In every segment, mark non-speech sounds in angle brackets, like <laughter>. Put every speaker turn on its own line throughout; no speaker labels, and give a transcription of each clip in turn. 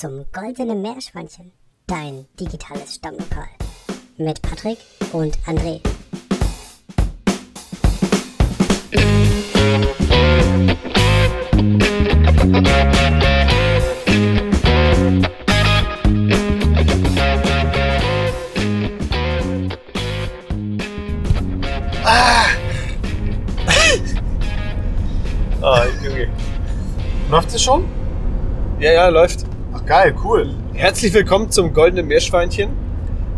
zum Goldenen Meerschweinchen, dein digitales Stammlokal. Mit Patrick und André.
Ah, <laughs> Junge.
Läuft es schon?
Ja, ja, läuft.
Ach geil, cool.
Herzlich willkommen zum Goldenen Meerschweinchen.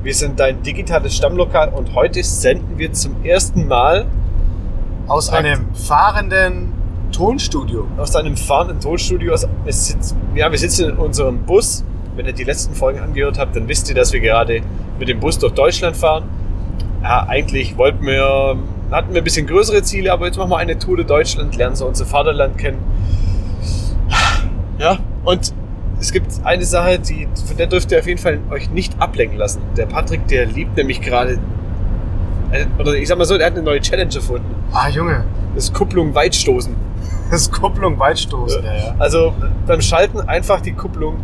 Wir sind dein digitales Stammlokal und heute senden wir zum ersten Mal
Aus einem fahrenden Tonstudio.
aus einem fahrenden Tonstudio. aus- Wir sitzen, ja, wir sitzen in unserem Bus. Wenn ihr die letzten Folgen angehört habt, dann wisst ihr, dass wir gerade mit dem Bus durch Deutschland fahren. Ja, eigentlich wollten wir, hatten wir ein bisschen größere Ziele, aber jetzt machen wir eine Tour durch Deutschland, lernen so unser Vaterland kennen. Ja, und es gibt eine Sache, die, von der dürft ihr auf jeden Fall euch nicht ablenken lassen. Der Patrick, der liebt nämlich gerade, äh, oder ich sag mal so, der hat eine neue Challenge erfunden.
Ah, Junge.
Das ist Kupplung weitstoßen.
Das ist Kupplung weitstoßen. Ja, ja.
Also beim Schalten einfach die Kupplung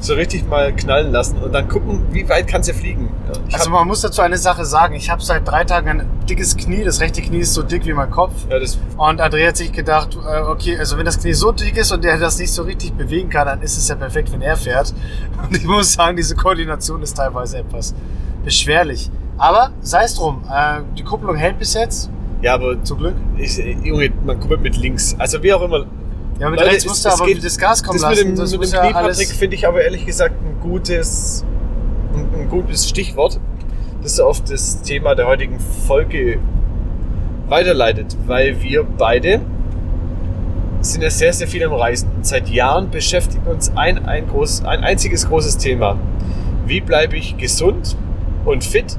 so richtig mal knallen lassen und dann gucken, wie weit kann sie fliegen. Ja, ich
Also man muss dazu eine Sache sagen. Ich habe seit drei Tagen ein dickes Knie. Das rechte Knie ist so dick wie mein Kopf.
ja,
Und André hat sich gedacht, äh, okay, also wenn das Knie so dick ist und der das nicht so richtig bewegen kann, dann ist es ja perfekt, wenn er fährt. <laughs> Und ich muss sagen, diese Koordination ist teilweise etwas beschwerlich. Aber sei es drum, äh, die Kupplung hält bis jetzt,
ja, aber
zum Glück.
ich, Junge, man kommt mit links. Also wie auch immer.
Ja, mit
Leute,
rechts musst du aber
geht-
das Gas kommen
das mit
lassen.
dem,
das
mit dem
ja
Knie, Patrick,
alles...
finde ich aber ehrlich gesagt ein gutes, ein, ein gutes Stichwort, das so auf das Thema der heutigen Folge weiterleitet, weil wir beide sind ja sehr, sehr viel am Reisen. Und seit Jahren beschäftigt uns ein, ein, groß, ein einziges großes Thema. Wie bleibe ich gesund und fit?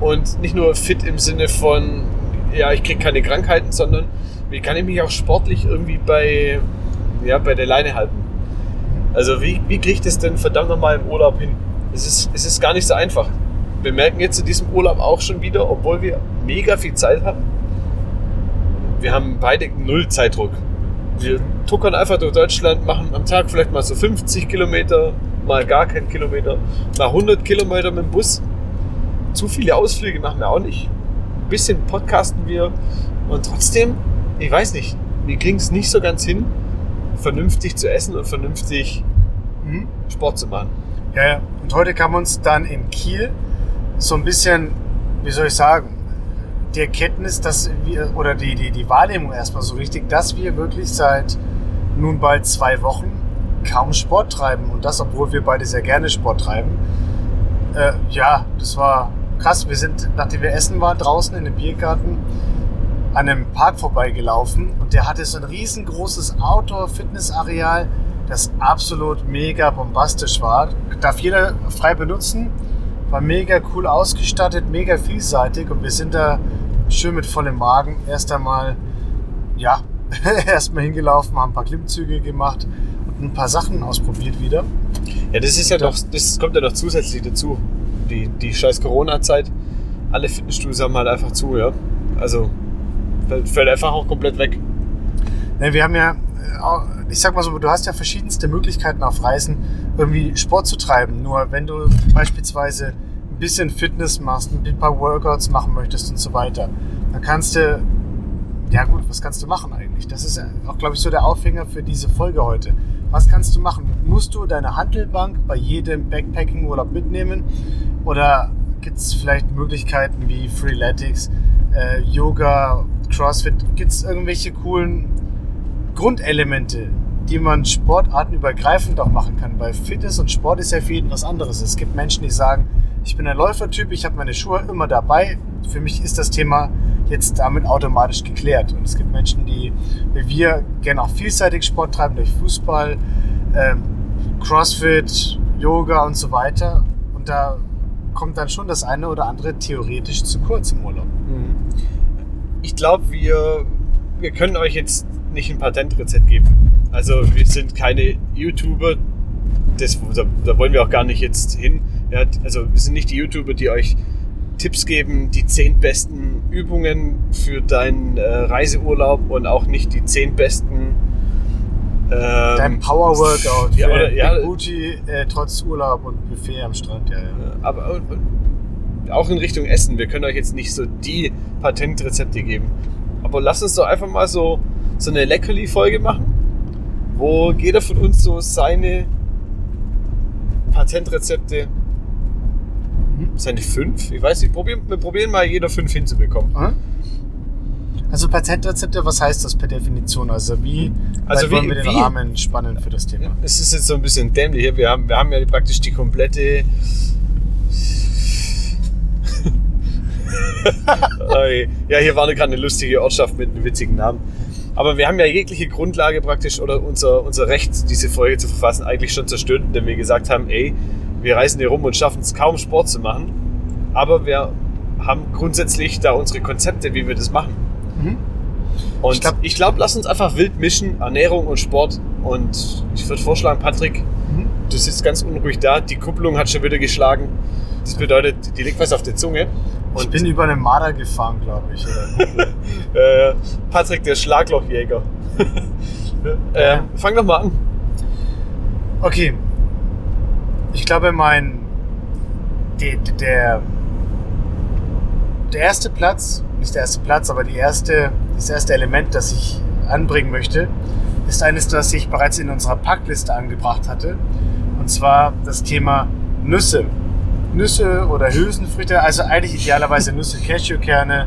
Und nicht nur fit im Sinne von, ja, ich kriege keine Krankheiten, sondern wie kann ich mich auch sportlich irgendwie bei, ja, bei der Leine halten? Also wie, wie kriege ich das denn verdammt nochmal im Urlaub hin? Es ist, es ist gar nicht so einfach. Wir merken jetzt in diesem Urlaub auch schon wieder, obwohl wir mega viel Zeit haben, wir haben beide null Zeitdruck. Wir tuckern einfach durch Deutschland, machen am Tag vielleicht mal so 50 Kilometer, mal gar keinen Kilometer, mal 100 Kilometer mit dem Bus. Zu viele Ausflüge machen wir auch nicht. Ein bisschen podcasten wir und trotzdem, ich weiß nicht, wir kriegen es nicht so ganz hin, vernünftig zu essen und vernünftig
Mhm.
Sport zu machen.
Ja, ja. Und heute kam uns dann in Kiel so ein bisschen, wie soll ich sagen, die Erkenntnis, dass wir, oder die, die, die Wahrnehmung erstmal so richtig, dass wir wirklich seit nun bald zwei Wochen kaum Sport treiben. Und das, obwohl wir beide sehr gerne Sport treiben. Äh, ja, das war krass. Wir sind, nachdem wir essen waren, draußen in dem Biergarten an einem Park vorbeigelaufen und der hatte so ein riesengroßes Outdoor-Fitnessareal, das absolut mega bombastisch war. Darf jeder frei benutzen, war mega cool ausgestattet, mega vielseitig und wir sind da schön mit vollem Magen erst einmal, ja, <laughs> erstmal hingelaufen, haben ein paar Klimmzüge gemacht und ein paar Sachen ausprobiert wieder.
Ja, das ist ja noch, das kommt ja noch zusätzlich dazu. Die, die scheiß Corona-Zeit. Alle Fitnessstudios haben halt einfach zu, ja. Also fällt, fällt einfach auch komplett weg.
Ne, wir haben ja, äh, ich sag mal so, du hast ja verschiedenste Möglichkeiten auf Reisen, irgendwie Sport zu treiben. Nur wenn du beispielsweise ein bisschen Fitness machst, ein paar Workouts machen möchtest und so weiter, dann kannst du, ja gut, was kannst du machen eigentlich? Das ist ja auch, glaube ich, so der Aufhänger für diese Folge heute. Was kannst du machen? Musst du deine Handelbank bei jedem Backpacking-Urlaub mitnehmen? Oder gibt es vielleicht Möglichkeiten wie Freeletics, äh, Yoga, CrossFit? Gibt es irgendwelche coolen Grundelemente, die man sportartenübergreifend auch machen kann. Weil Fitness und Sport ist ja für jeden was anderes. Es gibt Menschen, die sagen, ich bin ein Läufertyp, ich habe meine Schuhe immer dabei. Für mich ist das Thema jetzt damit automatisch geklärt. Und es gibt Menschen, die, wie wir, gerne auch vielseitig Sport treiben durch Fußball, ähm, Crossfit, Yoga und so weiter. Und da kommt dann schon das eine oder andere theoretisch zu kurz im Urlaub.
Ich glaube, wir, wir können euch jetzt nicht ein Patentrezept geben. Also wir sind keine YouTuber, das, da, da wollen wir auch gar nicht jetzt hin. Ja, also wir sind nicht die YouTuber, die euch Tipps geben, die zehn besten Übungen für deinen äh, Reiseurlaub und auch nicht die zehn besten
Dein
Ähm,
Power Workout
Ja, oder- ja.
Booty, äh, trotz Urlaub und Buffet am Strand. Ja, ja.
aber und, und auch in Richtung Essen. Wir können euch jetzt nicht so die Patentrezepte geben. Aber lasst uns doch einfach mal so, so eine Leckerli-Folge machen, wo jeder von uns so seine Patentrezepte,
Mhm.
seine fünf, ich weiß nicht, probieren, wir probieren mal jeder fünf hinzubekommen.
Aha. Also Patentrezepte, was heißt das per Definition? Also wie,
Also
wollen wir den
wie-
Rahmen spannen für das Thema?
Es ist jetzt so ein bisschen dämlich hier. Wir haben, wir haben ja praktisch die komplette. <laughs> Ja, hier war gerade eine lustige Ortschaft mit einem witzigen Namen. Aber wir haben ja jegliche Grundlage praktisch oder unser, unser Recht, diese Folge zu verfassen, eigentlich schon zerstört, indem wir gesagt haben, ey, wir reisen hier rum und schaffen es kaum Sport zu machen. Aber wir haben grundsätzlich da unsere Konzepte, wie wir das machen.
Mhm.
Und
Ich glaub-
glaube, lass uns einfach wild mischen, Ernährung und Sport. Und ich würde vorschlagen, Patrick,
Mhm.
du sitzt ganz unruhig da, die Kupplung hat schon wieder geschlagen. Das bedeutet, die liegt was auf der Zunge.
Ich
Und
bin über eine Marder gefahren, glaube ich.
Äh, <laughs> Patrick, der Schlaglochjäger. <laughs> ähm, fang doch mal an.
Okay. Ich glaube, mein. Die, der. Der erste Platz, nicht der erste Platz, aber die erste, das erste Element, das ich anbringen möchte, ist eines, das ich bereits in unserer Packliste angebracht hatte. Und zwar das Thema Nüsse. Nüsse oder Hülsenfrüchte, also eigentlich idealerweise Nüsse, Cashewkerne.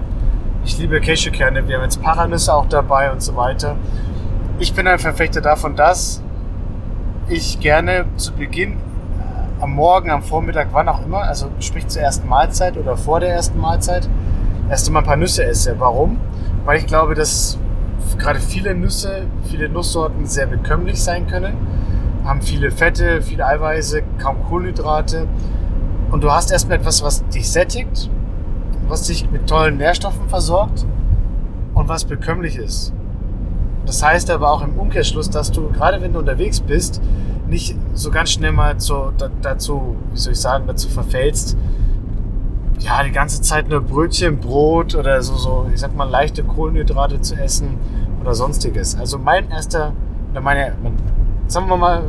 Ich liebe Cashewkerne, wir haben jetzt Paranüsse auch dabei und so weiter. Ich bin ein Verfechter davon, dass ich gerne zu Beginn äh, am Morgen, am Vormittag, wann auch immer, also sprich zur ersten Mahlzeit oder vor der ersten Mahlzeit, erst einmal ein paar Nüsse esse. Warum? Weil ich glaube, dass gerade viele Nüsse, viele Nusssorten sehr bekömmlich sein können, haben viele Fette, viele Eiweiße, kaum Kohlenhydrate. Und du hast erstmal etwas, was dich sättigt, was dich mit tollen Nährstoffen versorgt und was bekömmlich ist. Das heißt aber auch im Umkehrschluss, dass du, gerade wenn du unterwegs bist, nicht so ganz schnell mal zu, da, dazu, wie soll ich sagen, dazu verfällst, ja, die ganze Zeit nur Brötchen, Brot oder so, so, ich sag mal, leichte Kohlenhydrate zu essen oder sonstiges. Also mein erster, oder meine, mein, sagen wir mal,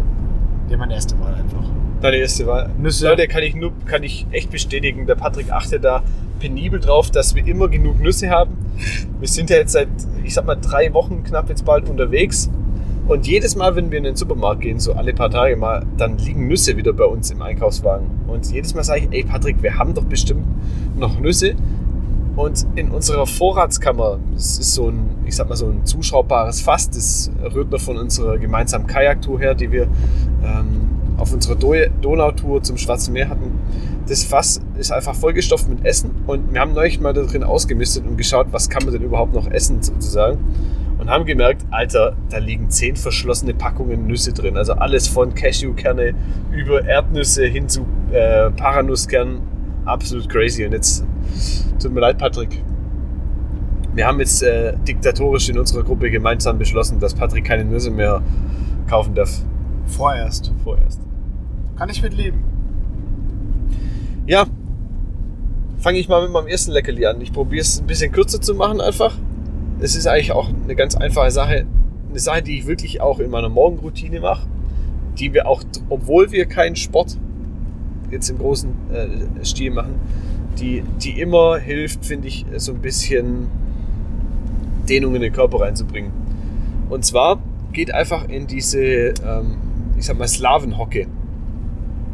ja, meine erste Wahl einfach.
Deine erste Wahl.
Nüsse.
Leute, kann ich, nur, kann ich echt bestätigen, der Patrick achtet da penibel drauf, dass wir immer genug Nüsse haben. Wir sind ja jetzt seit, ich sag mal, drei Wochen knapp jetzt bald unterwegs. Und jedes Mal, wenn wir in den Supermarkt gehen, so alle paar Tage mal, dann liegen Nüsse wieder bei uns im Einkaufswagen. Und jedes Mal sage ich, ey Patrick, wir haben doch bestimmt noch Nüsse. Und in unserer Vorratskammer, das ist so ein, ich sag mal, so ein zuschaubares Fass, das rührt noch von unserer gemeinsamen Kajaktour her, die wir ähm, auf unserer Do Donautour zum Schwarzen Meer hatten. Das Fass ist einfach vollgestopft mit Essen und wir haben neulich mal da drin ausgemistet und geschaut, was kann man denn überhaupt noch essen sozusagen. Und haben gemerkt, Alter, da liegen zehn verschlossene Packungen Nüsse drin. Also alles von Cashewkerne über Erdnüsse hin zu äh, Paranusskernen. Absolut crazy. Und jetzt tut mir leid, Patrick. Wir haben jetzt äh, diktatorisch in unserer Gruppe gemeinsam beschlossen, dass Patrick keine Nüsse mehr kaufen darf.
Vorerst.
Vorerst.
Kann ich mit leben.
Ja, fange ich mal mit meinem ersten Leckerli an. Ich probiere es ein bisschen kürzer zu machen einfach. Es ist eigentlich auch eine ganz einfache Sache. Eine Sache, die ich wirklich auch in meiner Morgenroutine mache. Die wir auch, obwohl wir keinen Sport jetzt im großen äh, Stil machen, die, die immer hilft, finde ich, so ein bisschen Dehnung in den Körper reinzubringen. Und zwar geht einfach in diese, ähm, ich sag mal, Slavenhocke.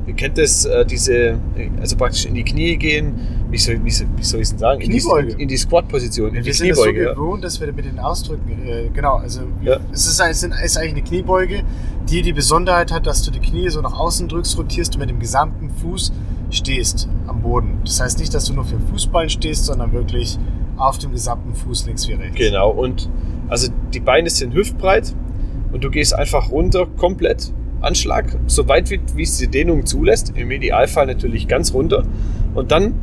Ihr kennt das, äh, diese, also praktisch in die Knie gehen, wie soll, wie soll, wie soll ich es denn sagen? In die,
Kniebeuge.
in die Squat-Position, in die
Wir sind es so
Kniebeuge. ja.
gewohnt, dass wir mit den Ausdrücken, äh, genau, also
Ja.
es ist, es ist eigentlich eine Kniebeuge, die die Besonderheit hat, dass du die Knie so nach außen drückst, rotierst und mit dem gesamten Fuß stehst am Boden. Das heißt nicht, dass du nur für den Fußballen stehst, sondern wirklich auf dem gesamten Fuß links wie rechts.
Genau, und also die Beine sind hüftbreit und du gehst einfach runter, komplett, Anschlag, so weit wie, wie es die Dehnung zulässt, im Idealfall natürlich ganz runter und dann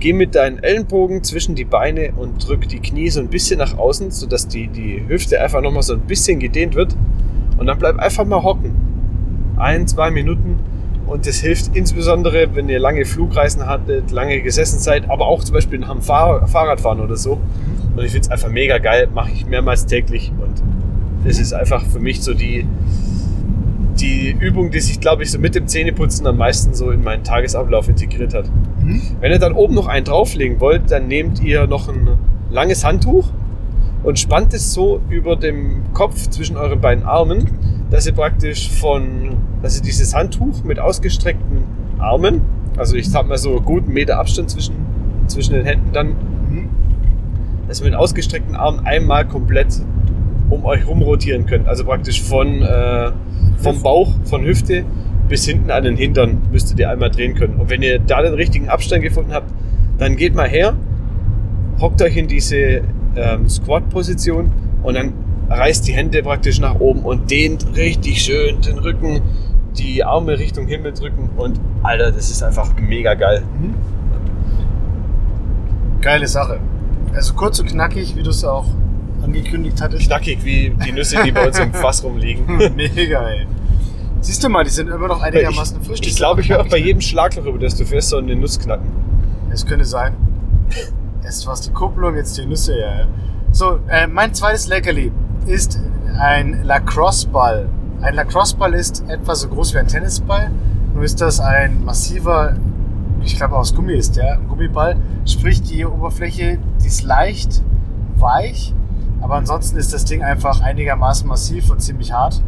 geh mit deinen Ellenbogen zwischen die Beine und drück die Knie so ein bisschen nach außen, sodass die, die Hüfte einfach nochmal so ein bisschen gedehnt wird und dann bleib einfach mal hocken. Ein, zwei Minuten und das hilft insbesondere, wenn ihr lange Flugreisen hattet, lange gesessen seid, aber auch zum Beispiel am Fahr Fahrradfahren oder so. Und ich finde es einfach mega geil, mache ich mehrmals täglich und es ist einfach für mich so die, die Übung, die sich, glaube ich, so mit dem Zähneputzen am meisten so in meinen Tagesablauf integriert hat.
Mhm.
Wenn ihr dann oben noch einen drauflegen wollt, dann nehmt ihr noch ein langes Handtuch und spannt es so über dem Kopf zwischen euren beiden Armen, dass ihr praktisch von, dass ihr dieses Handtuch mit ausgestreckten Armen, also ich sag mal so gut einen Meter Abstand zwischen, zwischen den Händen dann,
Mhm.
dass ihr mit ausgestreckten Armen einmal komplett um euch rum rotieren könnt. Also praktisch von, äh, vom Bauch, von Hüfte bis hinten an den Hintern müsstet ihr einmal drehen können. Und wenn ihr da den richtigen Abstand gefunden habt, dann geht mal her, hockt euch in diese ähm, Squat-Position und dann reißt die Hände praktisch nach oben und dehnt richtig schön den Rücken, die Arme Richtung Himmel drücken und Alter, das ist einfach mega geil.
Mhm. Geile Sache. Also kurz und knackig, wie du es auch angekündigt hattest.
Knackig wie die Nüsse, die bei uns im <laughs> Fass rumliegen.
Mega, ey. Siehst du mal, die sind immer noch einigermaßen frisch.
Ich glaube, ich höre auch bei jedem Schlagloch über das du fährst, so eine Nuss knacken.
Es könnte sein. Erst war es die Kupplung, jetzt die Nüsse, ja. ja. So, äh, mein zweites Leckerli ist ein Lacrosse-Ball. Ein Lacrosse-Ball ist etwa so groß wie ein Tennisball. Nur ist das ein massiver, ich glaube aus Gummi ist der, ein Gummiball. Sprich, die Oberfläche, die ist leicht, weich. Aber ansonsten ist das Ding einfach einigermaßen massiv und ziemlich hart.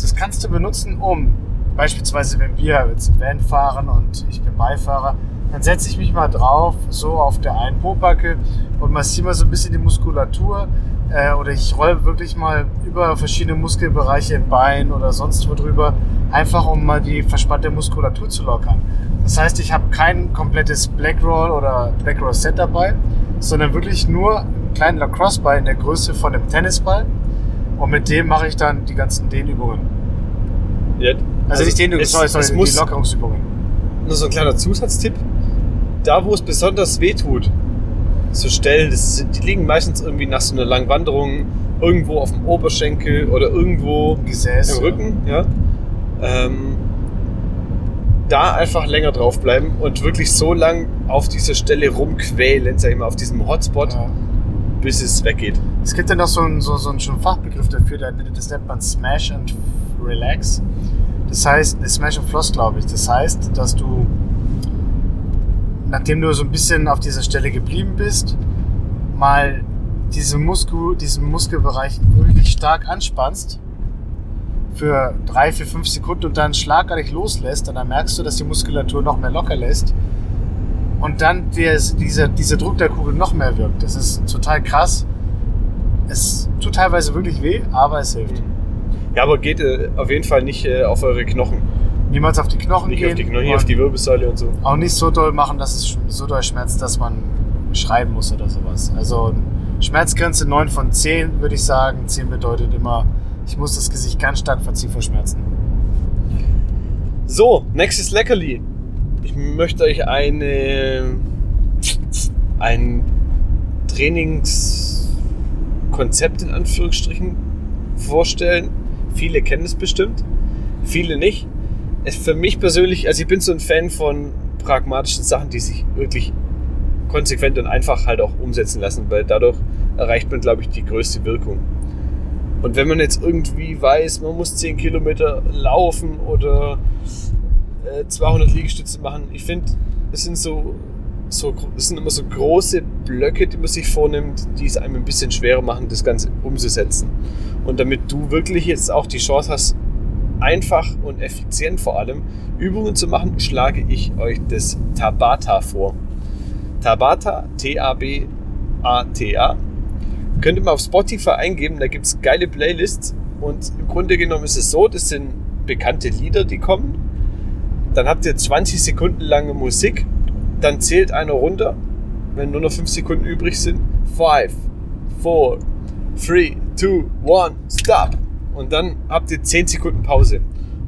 Das kannst du benutzen, um beispielsweise, wenn wir jetzt im Van fahren und ich bin Beifahrer, dann setze ich mich mal drauf, so auf der einen Pobacke und massiere mal so ein bisschen die Muskulatur. Äh, oder ich rolle wirklich mal über verschiedene Muskelbereiche im Bein oder sonst wo drüber, einfach um mal die verspannte Muskulatur zu lockern. Das heißt, ich habe kein komplettes Black Roll oder Black Roll Set dabei, sondern wirklich nur kleinen Lacrosse-Ball in der Größe von einem Tennisball. Und mit dem mache ich dann die ganzen Dehnübungen.
Ja,
Also, nicht Dehnübungen,
es,
sorry, sorry,
es
die
muss
Lockerungsübungen.
nur so ein kleiner Zusatztipp. Da, wo es besonders weh tut, so Stellen, das die liegen meistens irgendwie nach so einer langen Wanderung irgendwo auf dem Oberschenkel oder irgendwo
Gesäß.
im Rücken, ja. Ähm, da einfach länger draufbleiben und wirklich so lang auf dieser Stelle rumquälen, sag ich mal, auf diesem Hotspot,
Ja.
Bis es weggeht.
Es gibt ja noch so einen, so, so einen schon Fachbegriff dafür, das nennt man Smash and Relax. Das heißt, ne, Smash and Floss, glaube ich. Das heißt, dass du, nachdem du so ein bisschen auf dieser Stelle geblieben bist, mal diesen, Muskel, diesen Muskelbereich wirklich stark anspannst für drei, vier, fünf Sekunden und dann schlagartig loslässt, und dann merkst du, dass die Muskulatur noch mehr locker lässt und dann der, dieser, dieser Druck der Kugel noch mehr wirkt. Das ist total krass. Es tut teilweise wirklich weh, aber es hilft.
Ja, aber geht äh, auf jeden Fall nicht äh, auf eure Knochen.
Niemals auf die Knochen
Nicht
gehen.
auf die Knochen,
und
auf die Wirbelsäule und so.
auch nicht so doll machen, dass es so doll schmerzt, dass man schreiben muss oder sowas. Also Schmerzgrenze 9 von 10 würde ich sagen. 10 bedeutet immer, ich muss das Gesicht ganz stark verziehen vor Schmerzen.
So, nächstes Leckerli. Ich möchte euch eine, ein Trainingskonzept in Anführungsstrichen vorstellen. Viele kennen es bestimmt, viele nicht. Es für mich persönlich, also ich bin so ein Fan von pragmatischen Sachen, die sich wirklich konsequent und einfach halt auch umsetzen lassen, weil dadurch erreicht man, glaube ich, die größte Wirkung. Und wenn man jetzt irgendwie weiß, man muss 10 Kilometer laufen oder äh, 200 Liegestütze machen, ich finde, es sind so, so, es sind immer so große Blöcke, die man sich vornimmt, die es einem ein bisschen schwerer machen, das Ganze umzusetzen. Und damit du wirklich jetzt auch die Chance hast, einfach und effizient vor allem Übungen zu machen, schlage ich euch das Tabata vor. Tabata, T-A-B-A-T-A. Könnt ihr mal auf Spotify eingeben, da gibt es geile Playlists. Und im Grunde genommen ist es so, das sind bekannte Lieder, die kommen. Dann habt ihr 20 Sekunden lange Musik. Dann zählt einer runter, wenn nur noch 5 Sekunden übrig sind. 5, 4, 3, 2, 1, stop. Und dann habt ihr 10 Sekunden Pause.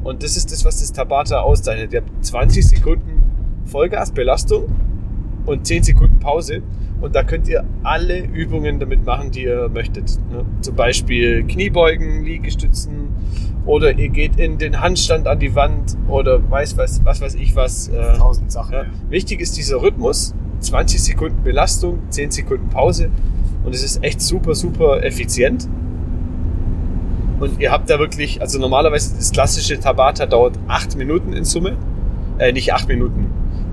Und das ist das, was das Tabata auszeichnet. Ihr habt 20 Sekunden Vollgas, Belastung und 10 Sekunden Pause. Und da könnt ihr alle Übungen damit machen, die ihr möchtet. Ne? Zum Beispiel Kniebeugen, Liegestützen oder ihr geht in den Handstand an die Wand oder weiß was, was weiß ich was. Äh,
Tausend Sachen.
ja. Wichtig ist dieser Rhythmus. 20 Sekunden Belastung, 10 Sekunden Pause. Und es ist echt super, super effizient. Und ihr habt da wirklich, also normalerweise das klassische Tabata dauert acht Minuten in Summe. Äh, nicht acht Minuten,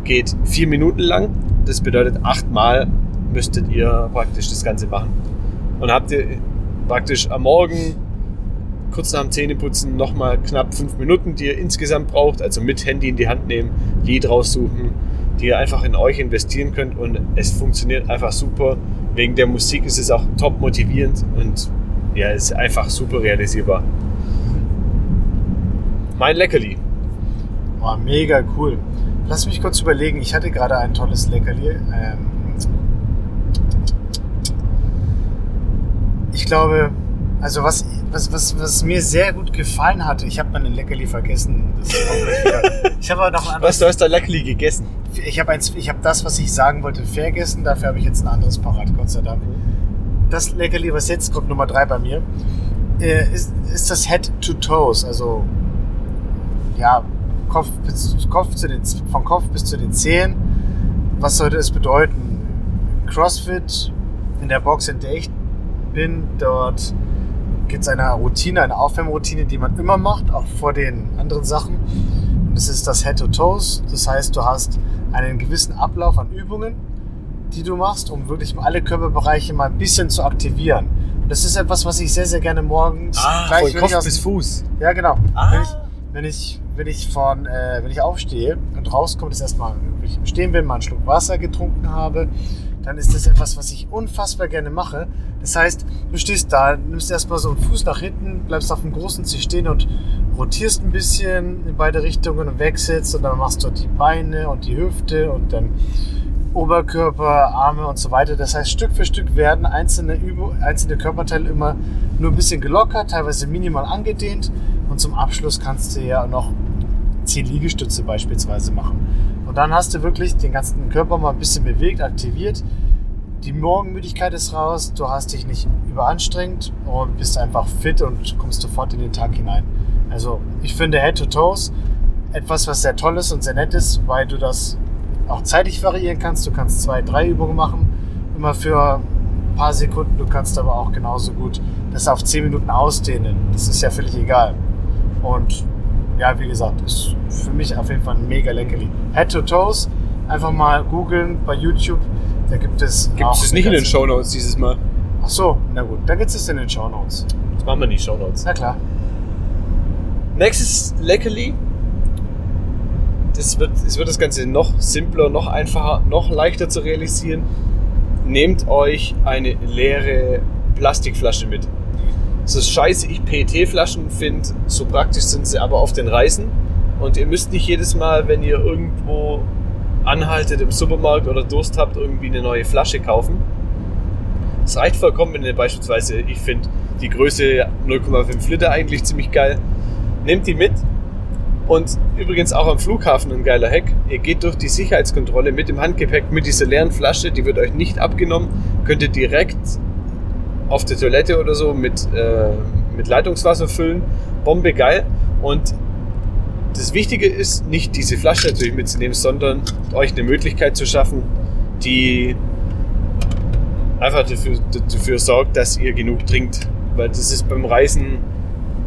geht vier Minuten lang. Das bedeutet achtmal müsstet ihr praktisch das Ganze machen. Und habt ihr praktisch am Morgen kurz nach dem Zähneputzen nochmal knapp fünf Minuten, die ihr insgesamt braucht, also mit Handy in die Hand nehmen, Lied raussuchen, die ihr einfach in euch investieren könnt und es funktioniert einfach super. Wegen der Musik ist es auch top motivierend und ja, ist einfach super realisierbar. Mein Leckerli.
Oh, mega cool. Lass mich kurz überlegen. Ich hatte gerade ein tolles Leckerli. Ähm ich glaube, also was, was, was, was mir sehr gut gefallen hatte, ich habe meinen Leckerli vergessen. <laughs> Ich habe aber noch ein anderes.
Was, du hast da Leckerli gegessen?
Ich habe eins- ich habe das, was ich sagen wollte, vergessen. Dafür habe ich jetzt ein anderes parat, Gott sei Dank. Das Leckerli, was jetzt kommt, Nummer drei bei mir, äh, ist, ist das Head to Toes. Also, ja, Kopf bis, Kopf zu den, vom Kopf bis zu den Zehen. Was sollte es bedeuten? CrossFit, in der Box, in der ich bin, dort gibt es eine Routine, eine Aufwärmroutine, die man immer macht, auch vor den anderen Sachen. Und das ist das Head to Toes. Das heißt, du hast einen gewissen Ablauf an Übungen, die du machst, um wirklich alle Körperbereiche mal ein bisschen zu aktivieren. Und das ist etwas, was ich sehr, sehr gerne morgens
von
wenn ich
Kopf
aus-
bis Fuß.
ja, genau.
Ah.
Wenn, ich, wenn, ich, wenn, ich von, äh, wenn ich aufstehe und rauskomme, das erstmal, wenn ich im Stehen bin, mal einen Schluck Wasser getrunken habe, dann ist das etwas, was ich unfassbar gerne mache. Das heißt, du stehst da, nimmst erstmal so einen Fuß nach hinten, bleibst auf dem großen Zeh stehen und rotierst ein bisschen in beide Richtungen und wechselst und dann machst du die Beine und die Hüfte und dann Oberkörper, Arme und so weiter. Das heißt, Stück für Stück werden einzelne, Übung, einzelne Körperteile immer nur ein bisschen gelockert, teilweise minimal angedehnt. Und zum Abschluss kannst du ja noch 10 Liegestütze beispielsweise machen. Und dann hast du wirklich den ganzen Körper mal ein bisschen bewegt, aktiviert. Die Morgenmüdigkeit ist raus, du hast dich nicht überanstrengt und bist einfach fit und kommst sofort in den Tag hinein. Also ich finde Head to Toes etwas, was sehr toll ist und sehr nett ist, weil du das auch zeitlich variieren kannst. Du kannst zwei, drei Übungen machen, immer für ein paar Sekunden. Du kannst aber auch genauso gut das auf 10 Minuten ausdehnen. Das ist ja völlig egal. Und ja, wie gesagt, ist für mich auf jeden Fall ein mega Leckerli. Head to Toes, einfach mal googeln bei YouTube. Da gibt es.
Gibt es das nicht in den
Show?
Shownotes dieses Mal?
Ach so, na gut, da gibt es in den Show Notes.
Das machen wir in die Shownotes.
Na klar.
Nächstes Leckerli. Das wird, es wird das Ganze noch simpler, noch einfacher, noch leichter zu realisieren. Nehmt euch eine leere Plastikflasche mit. Es ist scheiße, ich PET-Flaschen finde, so praktisch sind sie aber auf den Reisen. Und ihr müsst nicht jedes Mal, wenn ihr irgendwo anhaltet im Supermarkt oder Durst habt, irgendwie eine neue Flasche kaufen. Es reicht vollkommen, wenn ihr beispielsweise, ich finde die Größe 0,5 Liter eigentlich ziemlich geil. Nehmt die mit. Und übrigens auch am Flughafen ein geiler Hack. Ihr geht durch die Sicherheitskontrolle mit dem Handgepäck mit dieser leeren Flasche, die wird euch nicht abgenommen. Könnt ihr direkt auf der Toilette oder so mit, äh, mit Leitungswasser füllen. Bombe geil. Und das Wichtige ist, nicht diese Flasche natürlich mitzunehmen, sondern euch eine Möglichkeit zu schaffen, die einfach dafür, dafür sorgt, dass ihr genug trinkt. Weil das ist beim Reisen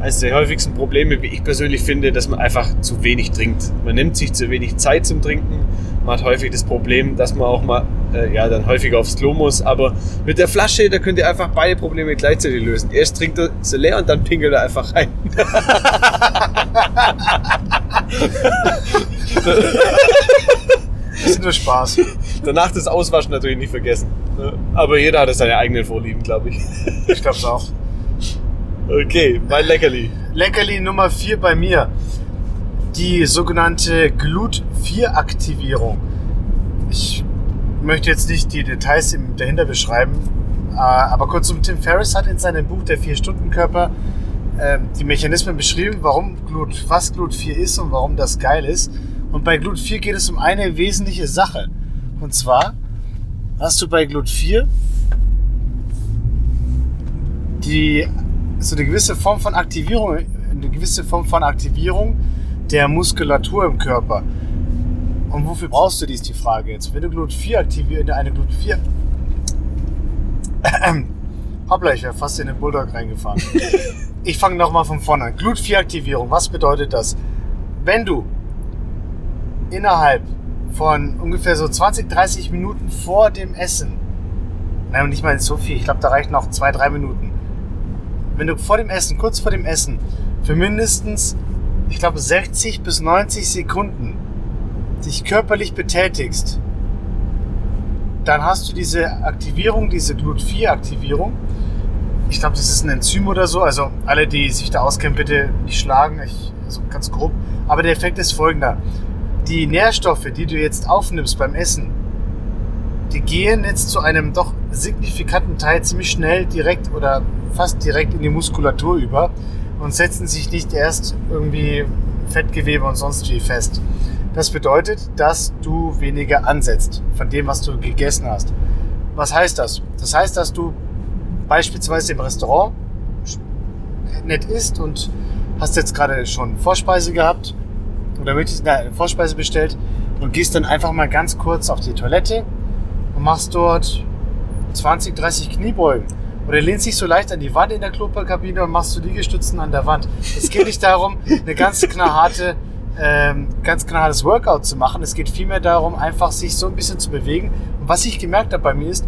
eines der häufigsten Probleme, wie ich persönlich finde, dass man einfach zu wenig trinkt. Man nimmt sich zu wenig Zeit zum Trinken. Man hat häufig das Problem, dass man auch mal äh, ja, dann häufiger aufs Klo muss. Aber mit der Flasche, da könnt ihr einfach beide Probleme gleichzeitig lösen. Erst trinkt er sie leer und dann pinkelt er einfach rein.
Das ist nur Spaß.
Danach das Auswaschen natürlich nicht vergessen. ne? Aber jeder hat seine eigenen Vorlieben, glaube ich.
Ich glaube es auch.
Okay, mein Leckerli.
Leckerli Nummer 4 bei mir. Die sogenannte Glut-4-Aktivierung. Ich möchte jetzt nicht die Details dahinter beschreiben, äh, aber kurzum, Tim Ferriss hat in seinem Buch Der Vier-Stunden-Körper ähm, die Mechanismen beschrieben, warum Glut, was Glut 4 ist und warum das geil ist. Und bei Glut 4 geht es um eine wesentliche Sache. Und zwar hast du bei Glut 4 die so eine gewisse Form von Aktivierung, eine gewisse Form von Aktivierung der Muskulatur im Körper. Und wofür brauchst du die, ist die Frage jetzt. Wenn du Glut 4 aktivierst, eine Glut 4. Hoppla, ich wäre fast in den Bulldog reingefahren. <laughs> ich fange nochmal von vorne an. Glut-4-Aktivierung, was bedeutet das? Wenn du innerhalb von ungefähr so 20, 30 Minuten vor dem Essen, nein, nicht mal so viel, ich glaube, da reichen noch zwei, drei Minuten. Wenn du vor dem Essen, kurz vor dem Essen, für mindestens, ich glaube, 60 bis 90 Sekunden dich körperlich betätigst, dann hast du diese Aktivierung, diese Glut-4-Aktivierung. Ich glaube, das ist ein Enzym oder so. Also alle, die sich da auskennen, bitte nicht schlagen. Ich, also ganz grob. Aber der Effekt ist folgender. Die Nährstoffe, die du jetzt aufnimmst beim Essen, die gehen jetzt zu einem doch signifikanten Teil ziemlich schnell direkt oder fast direkt in die Muskulatur über und setzen sich nicht erst irgendwie Fettgewebe und sonst wie fest. Das bedeutet, dass du weniger ansetzt von dem, was du gegessen hast. Was heißt das? Das heißt, dass du beispielsweise im Restaurant nett isst und hast jetzt gerade schon Vorspeise gehabt oder möchtest eine Vorspeise bestellt und gehst dann einfach mal ganz kurz auf die Toilette und machst dort 20, 30 Kniebeugen. Oder lehnst dich so leicht an die Wand in der Klopapierkabine und machst du Liegestützen an der Wand. Es geht nicht darum, eine ganz knallharte ähm, ganz knallhartes Workout zu machen. Es geht vielmehr darum, einfach sich so ein bisschen zu bewegen. Und was ich gemerkt habe bei mir ist,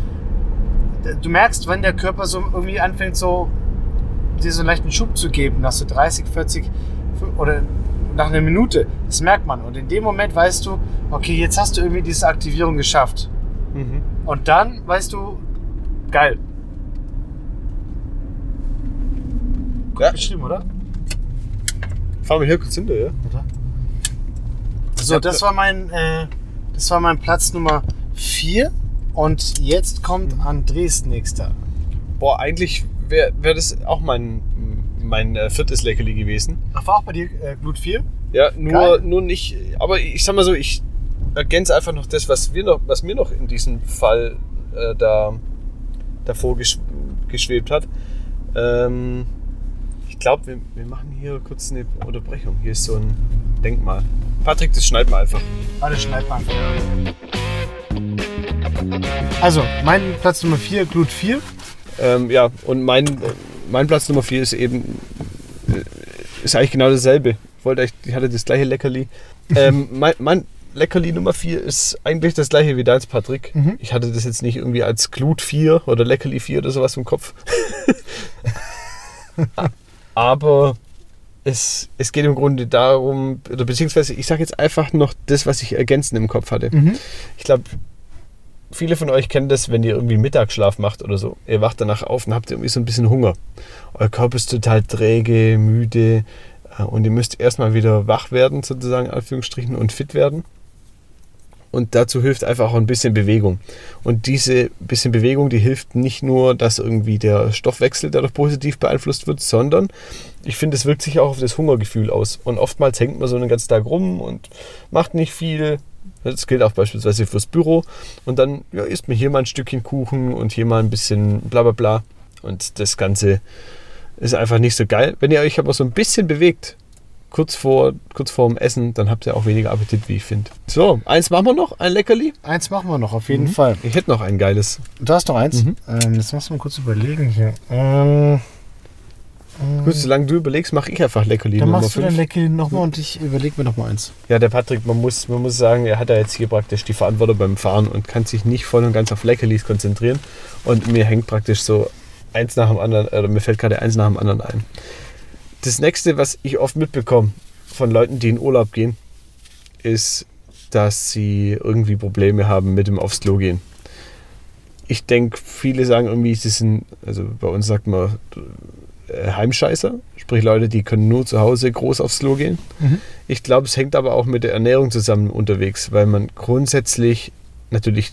du merkst, wenn der Körper so irgendwie anfängt, so dir so einen leichten Schub zu geben, nach so 30, 40 oder nach einer Minute. Das merkt man. Und in dem Moment weißt du, okay, jetzt hast du irgendwie diese Aktivierung geschafft.
Mhm.
Und dann weißt du, geil. Gut
Ja.
beschrieben, oder?
Fahren wir hier kurz hinter, ja?
So, das war mein, äh, das war mein Platz Nummer 4. Und jetzt kommt Andres nächster.
Boah, eigentlich wäre wär das auch mein, mein äh, viertes Leckerli gewesen.
Ach, war auch bei dir äh, Glut 4?
Ja, nur,
Geil.
nur nicht. Aber ich sag mal so, ich ergänze einfach noch das, was, wir noch, was mir noch in diesem Fall äh, da davor gesch geschwebt hat. Ähm, ich glaube, wir, wir machen hier kurz eine Unterbrechung. Hier ist so ein Denkmal. Patrick, das schneiden wir einfach.
Alles schneidet man. Also, mein Platz Nummer 4, Glut 4.
Ähm, ja, und mein, mein Platz Nummer 4 ist eben äh, ist eigentlich genau dasselbe. Ich wollte eigentlich, ich hatte das gleiche Leckerli. <laughs> Ähm, mein, mein Leckerli Nummer 4 ist eigentlich das gleiche wie deins, Patrick.
Mhm.
Ich hatte das jetzt nicht irgendwie als Glut 4 oder Leckerli 4 oder sowas im Kopf. <laughs> <laughs> Aber es, es geht im Grunde darum, oder beziehungsweise ich sage jetzt einfach noch das, was ich ergänzend im Kopf hatte.
Mhm.
Ich glaube, viele von euch kennen das, wenn ihr irgendwie Mittagsschlaf macht oder so. Ihr wacht danach auf und habt irgendwie so ein bisschen Hunger. Euer Körper ist total träge, müde äh, und ihr müsst erstmal wieder wach werden, sozusagen, Anführungsstrichen, und fit werden. Und dazu hilft einfach auch ein bisschen Bewegung. Und diese bisschen Bewegung, die hilft nicht nur, dass irgendwie der Stoffwechsel dadurch positiv beeinflusst wird, sondern ich finde, es wirkt sich auch auf das Hungergefühl aus. Und oftmals hängt man so einen ganzen Tag rum und macht nicht viel. Das gilt auch beispielsweise fürs Büro. Und dann ja, isst man hier mal ein Stückchen Kuchen und hier mal ein bisschen bla bla bla. Und das Ganze ist einfach nicht so geil. Wenn ihr euch aber so ein bisschen bewegt, kurz vor, kurz vor dem Essen, dann habt ihr auch weniger Appetit, wie ich finde. So, eins machen wir noch, ein Leckerli.
Eins machen wir noch, auf jeden Fall.
Ich hätte noch ein geiles.
Du hast noch eins?
Mhm.
Ähm, jetzt musst du mal kurz überlegen hier. Ähm,
Gut, solange du überlegst, mache ich einfach Leckerli
dann
Nummer
machst du dein
fünf.
Leckerli nochmal und ich überlege mir noch mal eins.
Ja, der Patrick, man muss, man muss sagen, er hat ja jetzt hier praktisch die Verantwortung beim Fahren und kann sich nicht voll und ganz auf Leckerlis konzentrieren. Und mir hängt praktisch so eins nach dem anderen, oder mir fällt gerade eins nach dem anderen ein. Das nächste, was ich oft mitbekomme von Leuten, die in Urlaub gehen, ist, dass sie irgendwie Probleme haben mit dem aufs Klo gehen. Ich denke, viele sagen irgendwie, sie sind, also bei uns sagt man äh, Heimscheißer, sprich Leute, die können nur zu Hause groß aufs Klo gehen. Ich glaube, es hängt aber auch mit der Ernährung zusammen unterwegs, weil man grundsätzlich, natürlich,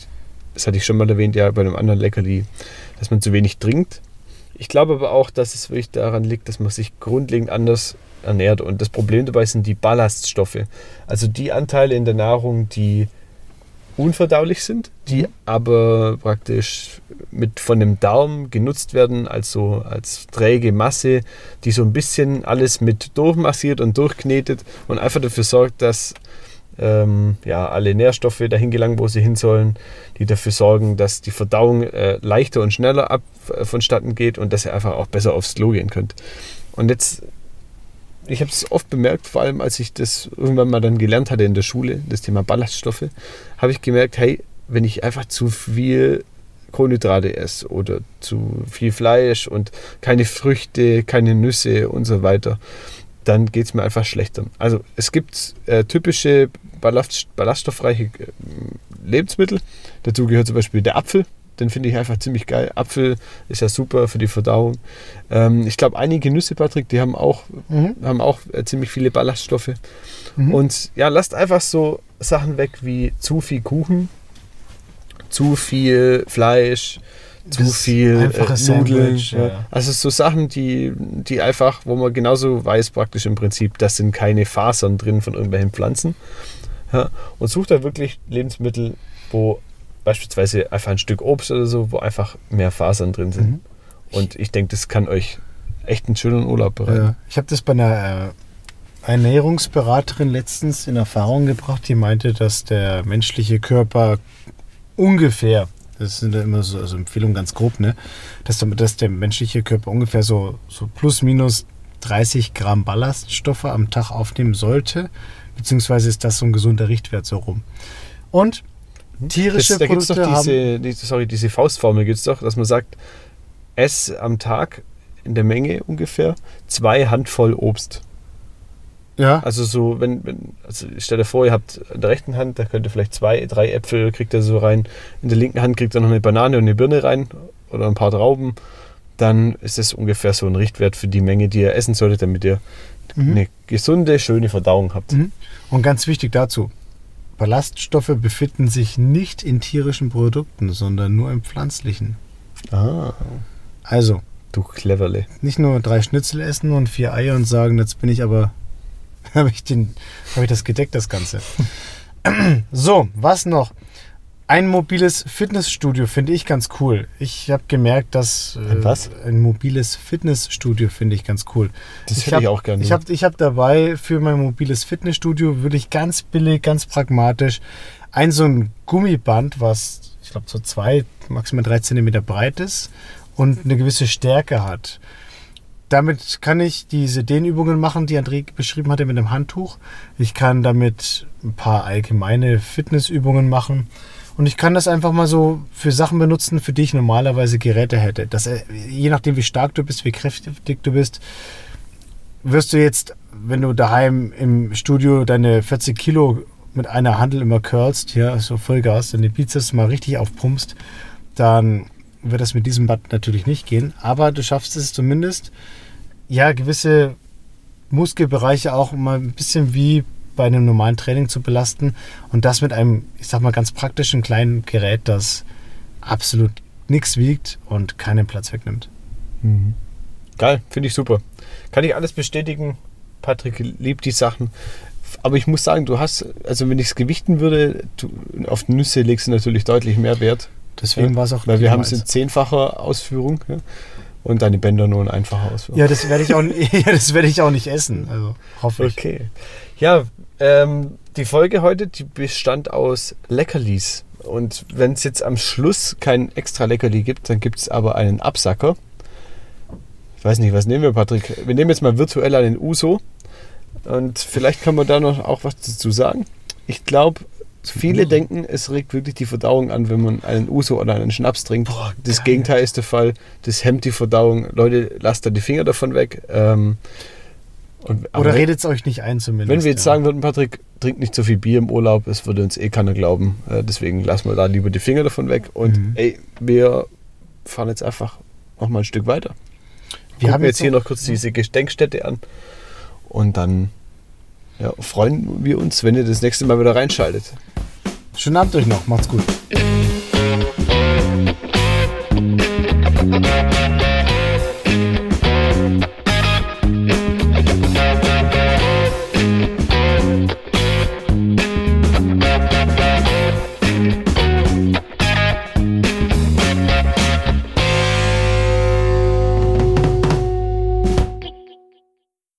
das hatte ich schon mal erwähnt, ja, bei einem anderen Leckerli, dass man zu wenig trinkt. Ich glaube aber auch, dass es wirklich daran liegt, dass man sich grundlegend anders ernährt. Und das Problem dabei sind die Ballaststoffe. Also die Anteile in der Nahrung, die unverdaulich sind, die aber praktisch mit von dem Darm genutzt werden, also als träge Masse, die so ein bisschen alles mit durchmassiert und durchknetet und einfach dafür sorgt, dass ähm, ja, alle Nährstoffe dahin gelangen, wo sie hin sollen, die dafür sorgen, dass die Verdauung äh, leichter und schneller ab, äh, vonstatten geht und dass ihr einfach auch besser aufs Klo gehen könnt. Und jetzt, ich habe es oft bemerkt, vor allem als ich das irgendwann mal dann gelernt hatte in der Schule, das Thema Ballaststoffe, habe ich gemerkt, hey, wenn ich einfach zu viel Kohlenhydrate esse oder zu viel Fleisch und keine Früchte, keine Nüsse und so weiter, dann geht es mir einfach schlechter. Also es gibt äh, typische Ballast, ballaststoffreiche äh, Lebensmittel. Dazu gehört zum Beispiel der Apfel. Den finde ich einfach ziemlich geil. Apfel ist ja super für die Verdauung. Ähm, ich glaube, einige Nüsse, Patrick, die haben auch,
Mhm.
haben auch äh, ziemlich viele Ballaststoffe.
Mhm.
Und ja, lasst einfach so Sachen weg wie zu viel Kuchen, zu viel Fleisch, zu viel äh, Nudeln. Ja. Also so Sachen, die, die einfach, wo man genauso weiß praktisch im Prinzip, das sind keine Fasern drin von irgendwelchen Pflanzen. Ja. Und sucht da wirklich Lebensmittel, wo beispielsweise einfach ein Stück Obst oder so, wo einfach mehr Fasern drin sind.
Mhm.
Und ich denke, das kann euch echt einen schönen Urlaub bereiten.
Ja, ich habe das bei einer äh, Ernährungsberaterin letztens in Erfahrung gebracht, die meinte, dass der menschliche Körper ungefähr, das sind ja immer so also Empfehlungen ganz grob, ne, dass, der- dass der menschliche Körper ungefähr so, so plus minus 30 Gramm Ballaststoffe am Tag aufnehmen sollte, beziehungsweise ist das so ein gesunder Richtwert so rum. Und tierische
Mhm. Das, da
Produkte
doch
haben...
diese, diese, sorry, diese Faustformel, gibt es doch, dass man sagt, ess am Tag in der Menge ungefähr zwei Handvoll Obst.
Ja,
Also so, wenn, wenn also stell dir vor, ihr habt in der rechten Hand, da könnt ihr vielleicht zwei, drei Äpfel, kriegt ihr so rein. In der linken Hand kriegt ihr noch eine Banane und eine Birne rein oder ein paar Trauben. Dann ist das ungefähr so ein Richtwert für die Menge, die ihr essen solltet, damit ihr
Mhm.
eine gesunde, schöne Verdauung habt.
Mhm. Und ganz wichtig dazu, Ballaststoffe befinden sich nicht in tierischen Produkten, sondern nur in pflanzlichen.
Ah,
Also,
du Cleverle.
nicht nur drei Schnitzel essen und vier Eier und sagen, jetzt bin ich aber, <laughs> habe ich, den- habe ich das gedeckt, das Ganze. <clears throat> so, was noch? Ein mobiles Fitnessstudio finde ich ganz cool. Ich habe gemerkt, dass äh,
Ein was?
ein mobiles Fitnessstudio finde ich ganz cool.
Das
Ich
hätte
hab-
ich auch gerne.
Ich habe ich hab dabei für mein mobiles Fitnessstudio würde ich ganz billig, ganz pragmatisch ein so ein Gummiband, was ich glaube so zwei, maximal drei Zentimeter breit ist und eine gewisse Stärke hat. Damit kann ich diese Dehnübungen machen, die André beschrieben hatte mit dem Handtuch. Ich kann damit ein paar allgemeine Fitnessübungen machen. Und ich kann das einfach mal so für Sachen benutzen, für die ich normalerweise Geräte hätte. Das, äh, je nachdem, wie stark du bist, wie kräftig du bist, wirst du jetzt, wenn du daheim im Studio deine 40 Kilo mit einer Handel immer curlst, ja, so Vollgas, deine Bizeps mal richtig aufpumpst, dann wird das mit diesem Band natürlich nicht gehen. Aber du schaffst es zumindest, ja, gewisse Muskelbereiche auch mal ein bisschen wie bei einem normalen Training zu belasten. Und das mit einem, ich sag mal, ganz praktischen kleinen Gerät, das absolut nichts wiegt und keinen Platz wegnimmt.
Mhm. Geil, finde ich super. Kann ich alles bestätigen. Patrick liebt die Sachen. Aber ich muss sagen, du hast, also wenn ich es gewichten würde, du, auf Nüsse legst du natürlich deutlich mehr Wert.
Deswegen
Ja,
war es auch
Weil wir haben es in zehnfacher Ausführung ja, und deine Bänder nur in einfacher Ausführung.
Ja, das werde ich auch, <laughs> ja, das werde ich auch nicht essen. Also hoffe ich.
Okay. Ja, ähm, die Folge heute, die bestand aus Leckerlis. Und wenn es jetzt am Schluss kein extra Leckerli gibt, dann gibt es aber einen Absacker. Ich weiß nicht, was nehmen wir, Patrick? Wir nehmen jetzt mal virtuell einen Uso. Und vielleicht kann man da noch auch was dazu sagen. Ich glaube, viele denken, es regt wirklich die Verdauung an, wenn man einen Uso oder einen Schnaps trinkt.
Boah,
das. Gegenteil ist der Fall. Das hemmt die Verdauung. Leute, lasst da die Finger davon weg. Ähm, und,
Oder redet es euch nicht ein zumindest.
wenn wir jetzt
ja.
sagen würden, Patrick, trink nicht so viel Bier im Urlaub, es würde uns eh keiner glauben. Äh, deswegen lassen wir da lieber die Finger davon weg. Und
Mhm.
ey, wir fahren jetzt einfach noch mal ein Stück weiter.
wir
Gucken
haben
jetzt hier noch kurz diese Gedenkstätte an. Und dann ja, freuen wir uns, wenn ihr das nächste Mal wieder reinschaltet.
Schönen Abend euch noch. Macht's gut.